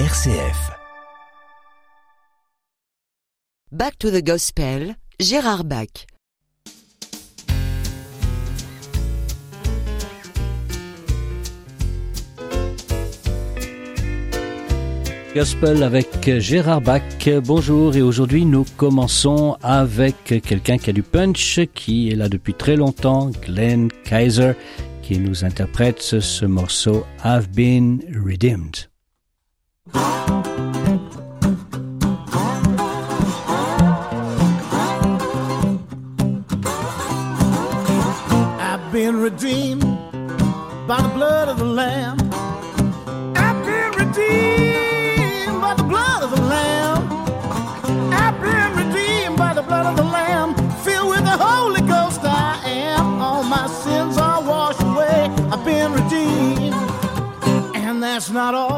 RCF. Back to the Gospel, Gérard Bach. Gospel avec Gérard Bach. Bonjour et aujourd'hui nous commençons avec quelqu'un qui a du punch, qui est là depuis très longtemps, Glenn Kaiser, qui nous interprète ce morceau I've Been Redeemed. I've been redeemed by the blood of the Lamb. I've been redeemed by the blood of the Lamb. I've been redeemed by the blood of the Lamb. Filled with the Holy Ghost, I am. All my sins are washed away. I've been redeemed. And that's not all.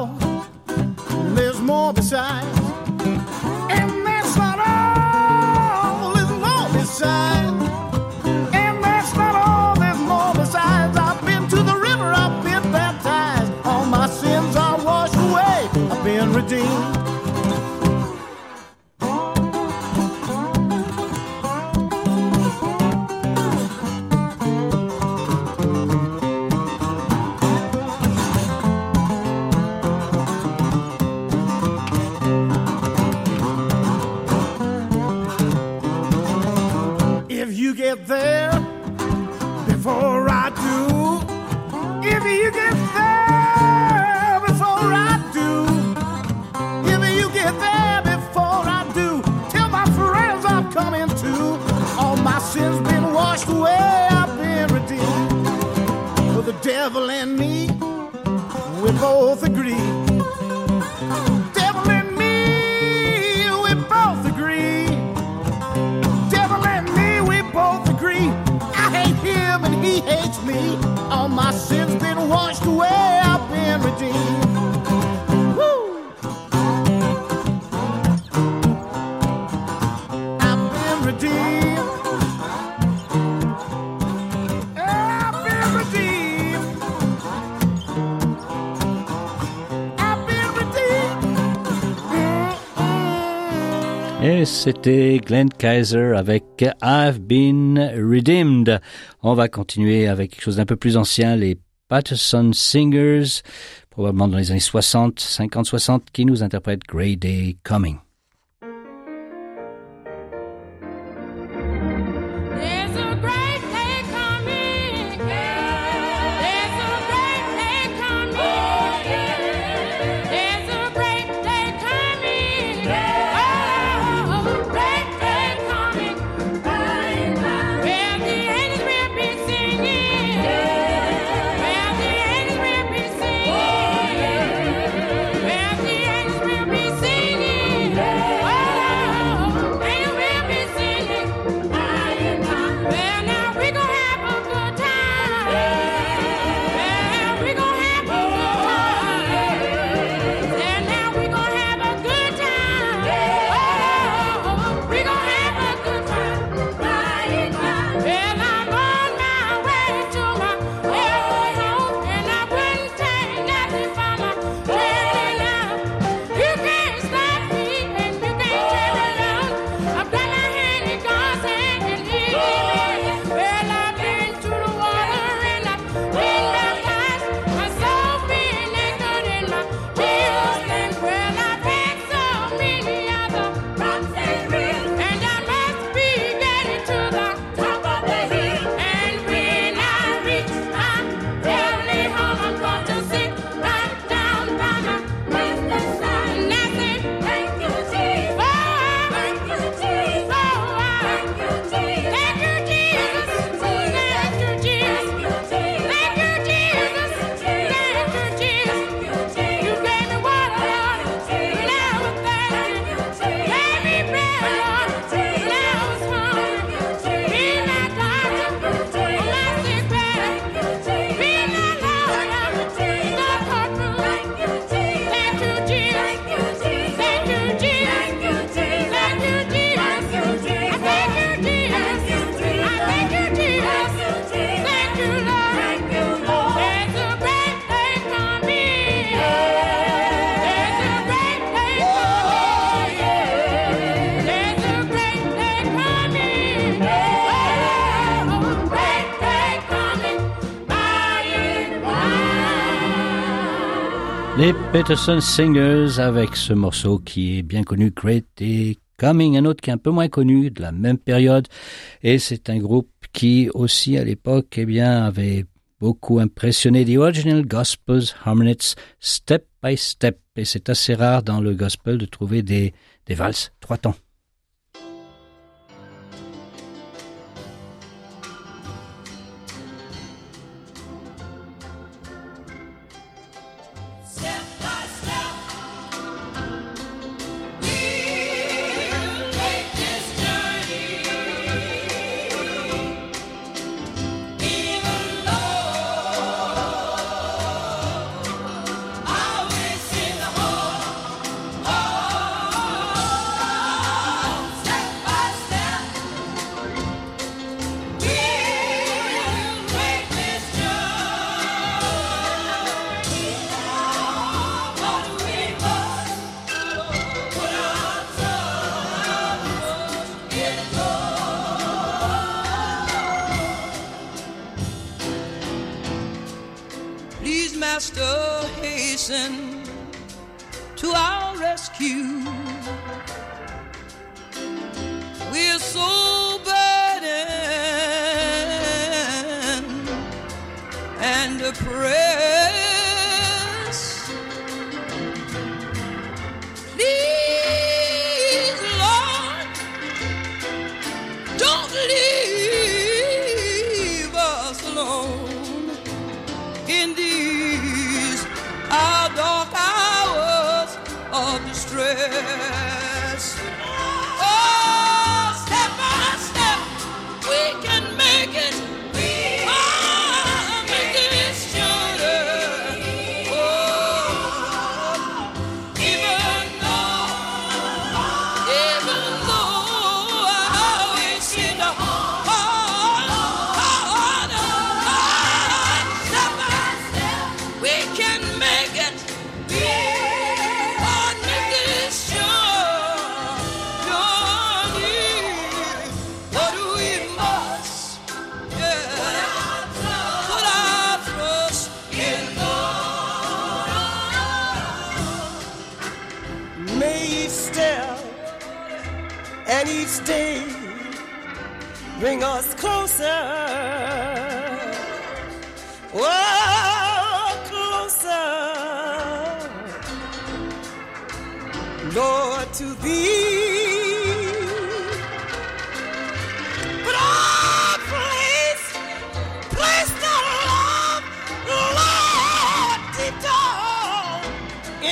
Washed I've been redeemed. For the devil and me, we both agree. C'était Glenn Kaiser avec I've Been Redeemed. On va continuer avec quelque chose d'un peu plus ancien, les Patterson Singers, probablement dans les années 60, 50, 60, qui nous interprètent Grey Day Coming. Peterson Singers avec ce morceau qui est bien connu, Great et Coming, un autre qui est un peu moins connu de la même période. Et c'est un groupe qui aussi à l'époque, eh bien, avait beaucoup impressionné The Original Gospels Harmonists Step by Step. Et c'est assez rare dans le gospel de trouver des, des valses trois temps. Master, hasten to our rescue.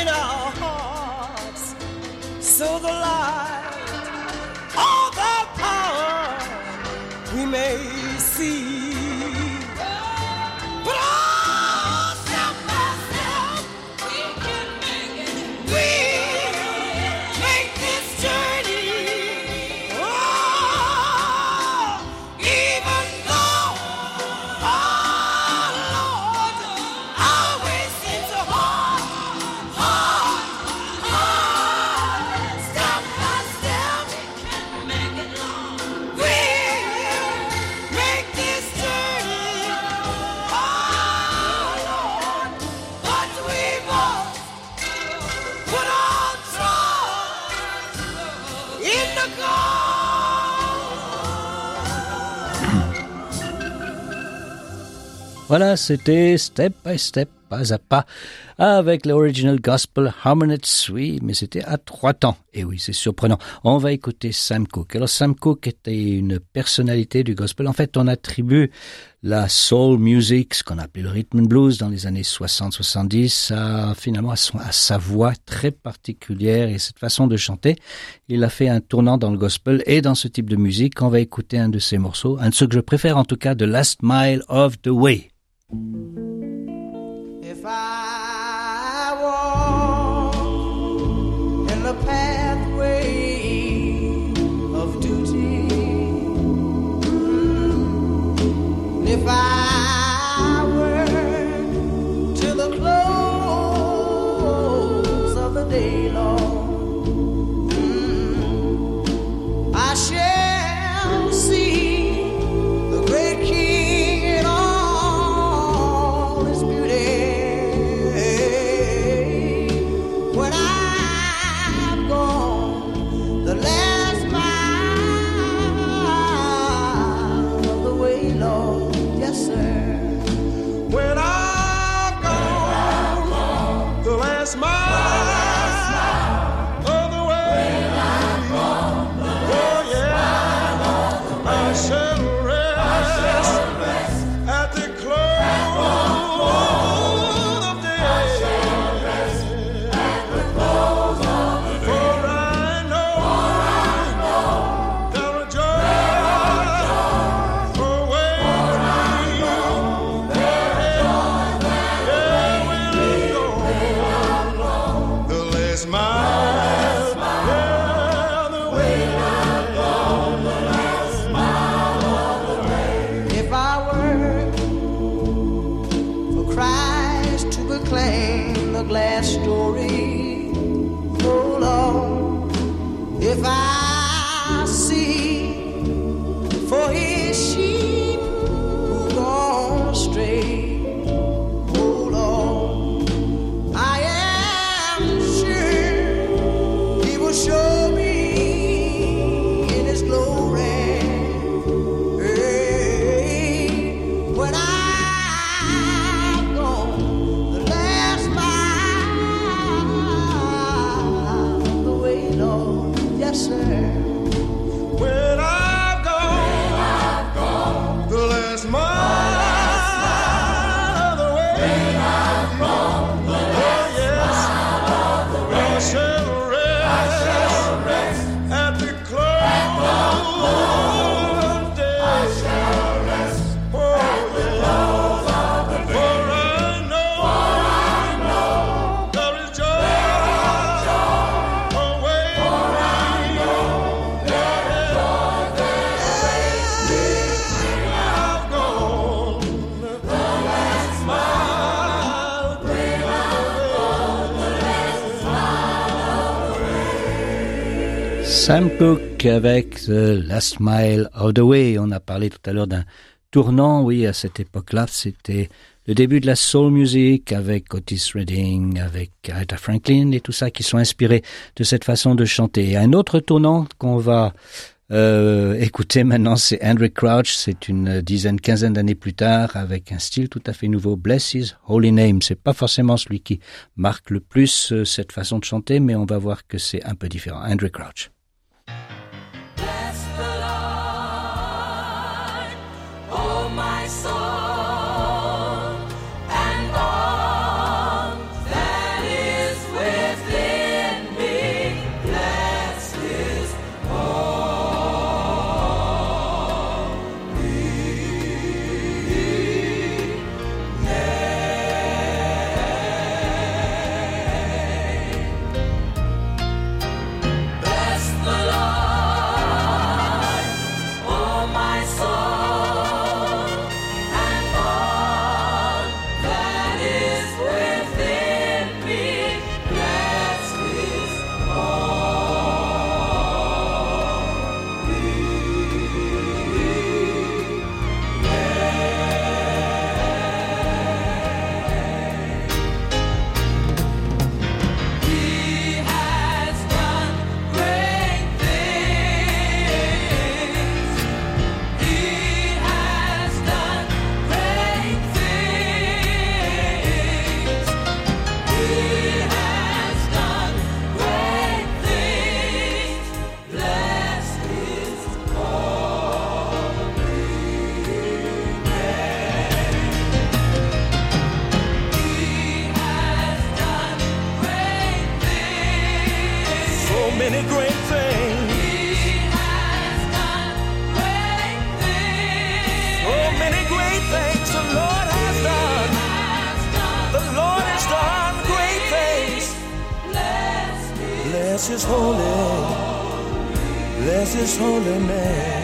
In our hearts. So the light, Voilà, c'était Step by Step, pas à pas, avec l'Original Gospel Harmonists, oui, mais c'était à trois temps. Et oui, c'est surprenant. On va écouter Sam Cooke. Alors, Sam Cooke était une personnalité du gospel. En fait, on attribue la soul music, ce qu'on appelait le rhythm and blues dans les années 60-70, à, finalement à, son- à sa voix très particulière et cette façon de chanter. Il a fait un tournant dans le gospel et dans ce type de musique. On va écouter un de ses morceaux, un de ceux que je préfère en tout cas, The Last Mile of the Way. If I walk in the pathway of duty, if I Sam Cooke avec The Last Mile of the Way. On a parlé tout à l'heure d'un tournant, oui, à cette époque-là, c'était le début de la soul music avec Otis Redding, avec Aretha Franklin et tout ça qui sont inspirés de cette façon de chanter. Un autre tournant qu'on va euh, écouter maintenant, c'est Andrew Crouch. C'est une dizaine, quinzaine d'années plus tard avec un style tout à fait nouveau. Bless His Holy Name. C'est pas forcément celui qui marque le plus euh, cette façon de chanter, mais on va voir que c'est un peu différent. Andrew Crouch. Many great things. He has done great things. So many great things the Lord has done. Has done The Lord has done great things. His Bless His holy, bless His holy name.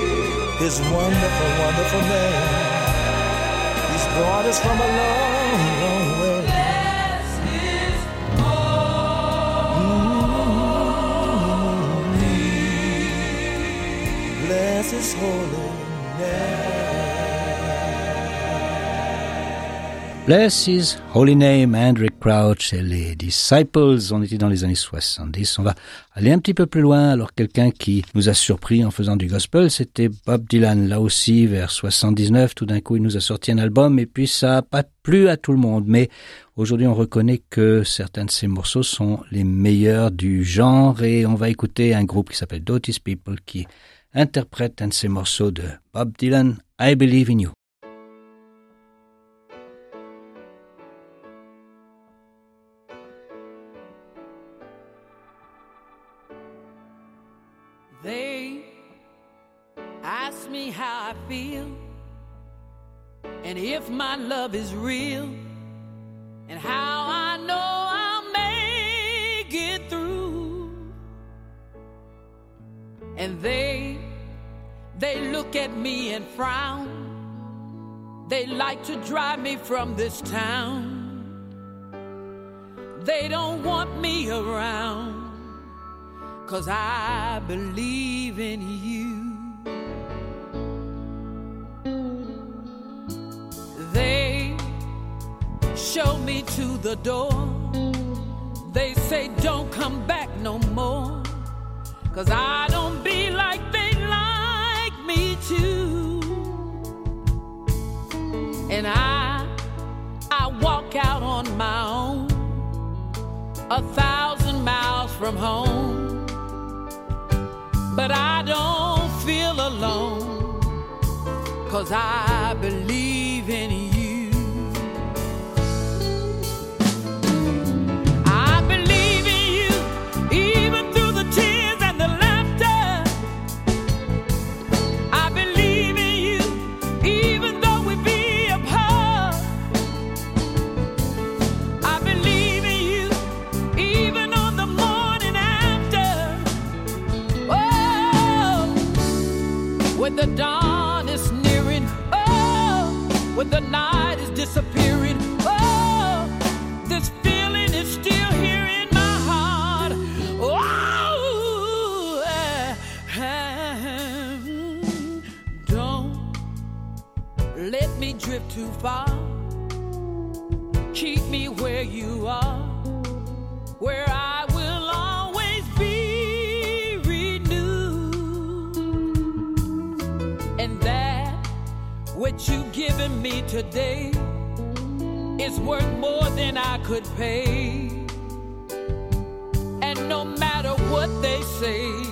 his wonderful, wonderful name. He's brought us from a long, long way. Mm-hmm. Bless his holy name. Bless His Holy Name, Hendrik Crouch et les Disciples. On était dans les années 70. On va aller un petit peu plus loin. Alors quelqu'un qui nous a surpris en faisant du gospel, c'était Bob Dylan. Là aussi, vers 79, tout d'un coup, il nous a sorti un album et puis ça a pas plu à tout le monde. Mais aujourd'hui, on reconnaît que certains de ses morceaux sont les meilleurs du genre et on va écouter un groupe qui s'appelle Dotis People qui interprète un de ces morceaux de Bob Dylan, I Believe in You. My love is real and how I know I'll make it through. And they they look at me and frown. They like to drive me from this town. They don't want me around. Cause I believe in you. Show me to the door. They say, Don't come back no more. Cause I don't be like they like me to. And I, I walk out on my own, a thousand miles from home but I don't feel alone cause I believe when the dawn is nearing, oh, when the night is disappearing, oh, this feeling is still here in my heart. Oh, eh, don't let me drift too far. Keep me where you are where I today is worth more than I could pay. And no matter what they say,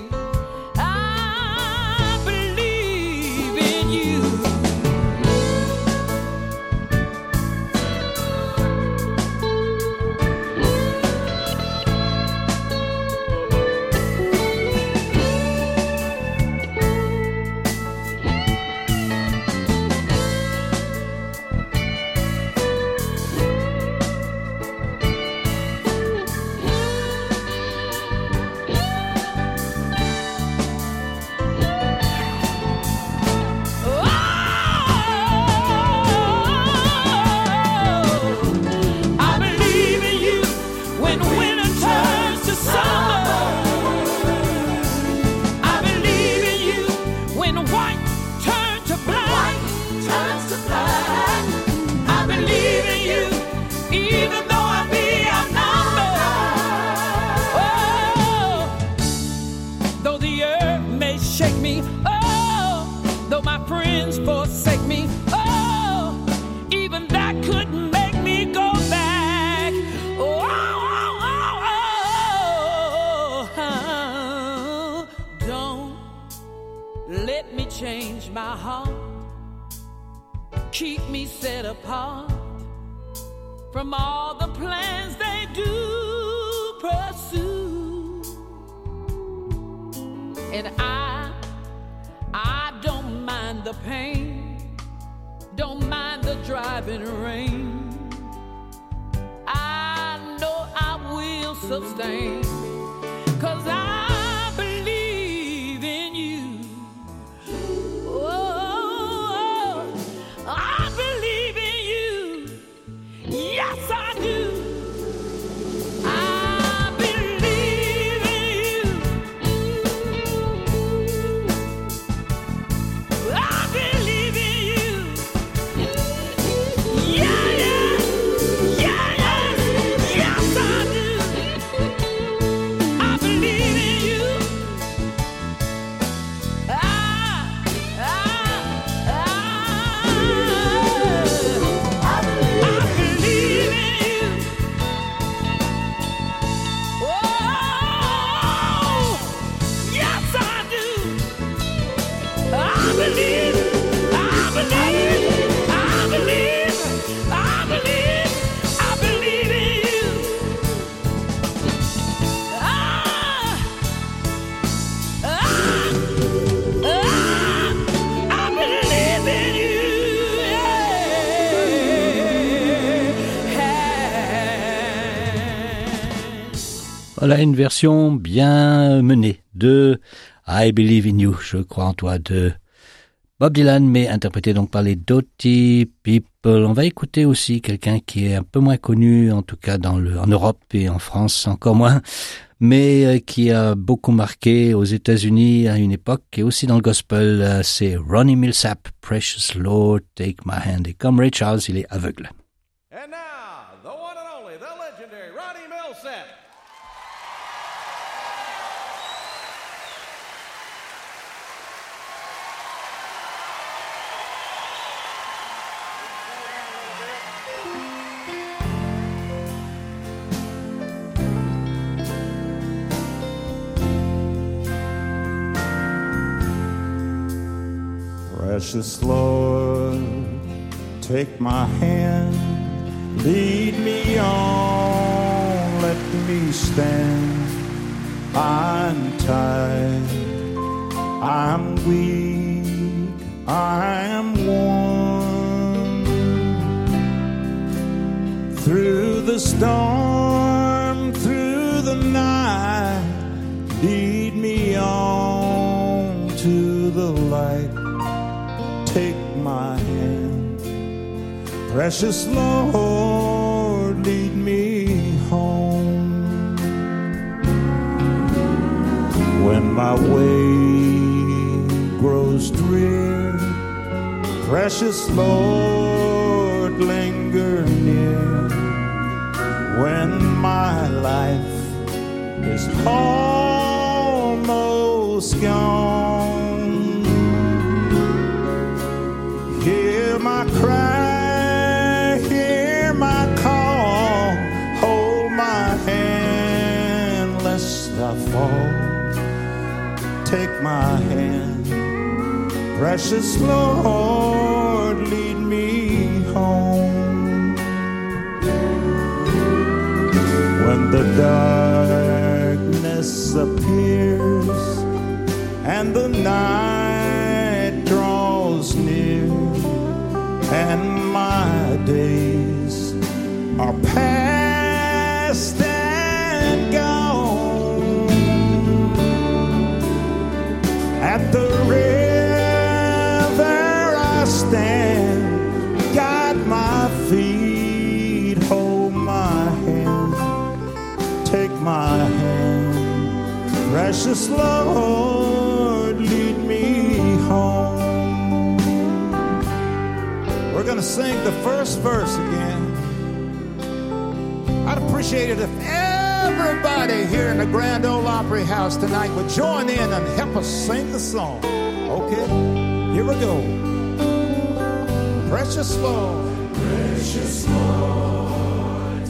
my heart. Keep me set apart from all the plans they do pursue. And I, I don't mind the pain, don't mind the driving rain. I know I will sustain Cause I Voilà une version bien menée de I Believe in You, je crois en toi, de Bob Dylan, mais interprété donc par les Doughty People. On va écouter aussi quelqu'un qui est un peu moins connu, en tout cas dans le, en Europe et en France encore moins, mais euh, qui a beaucoup marqué aux États-Unis à une époque et aussi dans le gospel. euh, C'est Ronnie Millsap, Precious Lord, Take My Hand. Et comme Ray Charles, il est aveugle. And Precious Lord, take my hand, lead me on, let me stand. I'm tired, I'm weak, I am worn. Through the storm, Precious Lord, lead me home. When my way grows drear, precious Lord, linger near. When my life is almost gone. My hand, precious Lord, lead me home. When the darkness appears and the night draws near and my days are past the river I stand. My feet hold my hand. Take my hand. Precious Lord lead me home. We're going to sing the first verse again. I'd appreciate it if everybody here in the Grand Ole Opry House tonight would join in and help us sing the song. Okay? Here we go. Precious Lord. Precious Lord,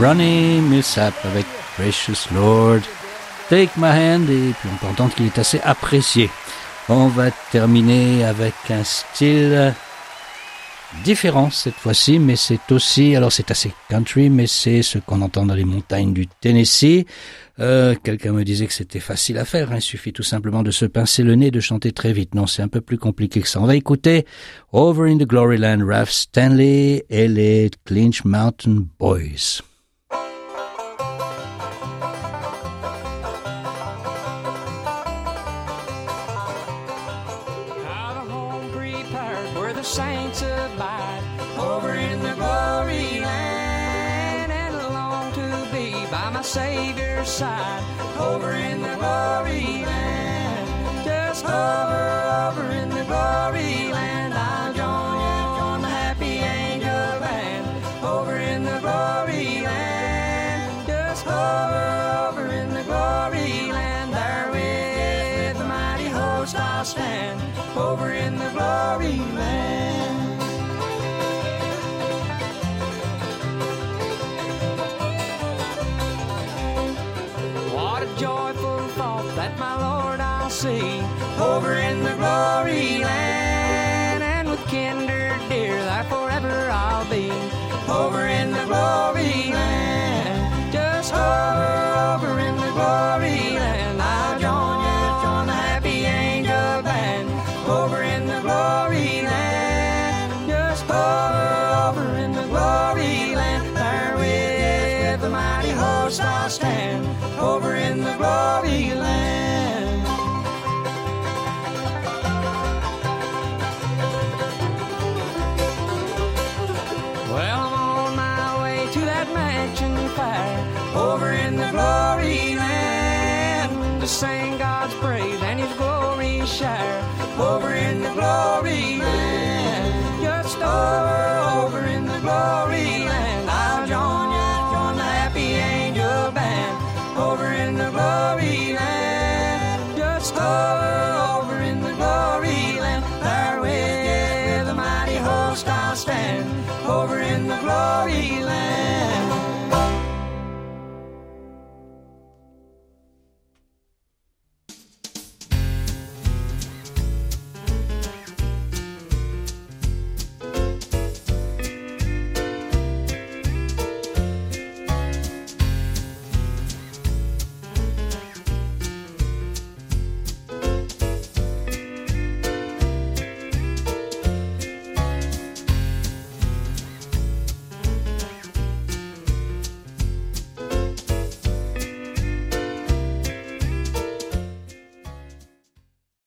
Ronnie Millsap avec Precious Lord. Take My Hand et puis on peut entendre qu'il est assez apprécié. On va terminer avec un style différent cette fois-ci, mais c'est aussi, alors c'est assez country, mais c'est ce qu'on entend dans les montagnes du Tennessee. Euh, Quelqu'un me disait que c'était facile à faire, hein, il suffit tout simplement de se pincer le nez et de chanter très vite. Non, c'est un peu plus compliqué que ça. On va écouter Over in the Glory Land, Ralph Stanley et les Clinch Mountain Boys. Side over in the joyful thought that my Lord I'll see over in the glory land, and with kinder dear that forever I'll be over in the glory land. Over in the glory land. Just over, over in the glory land.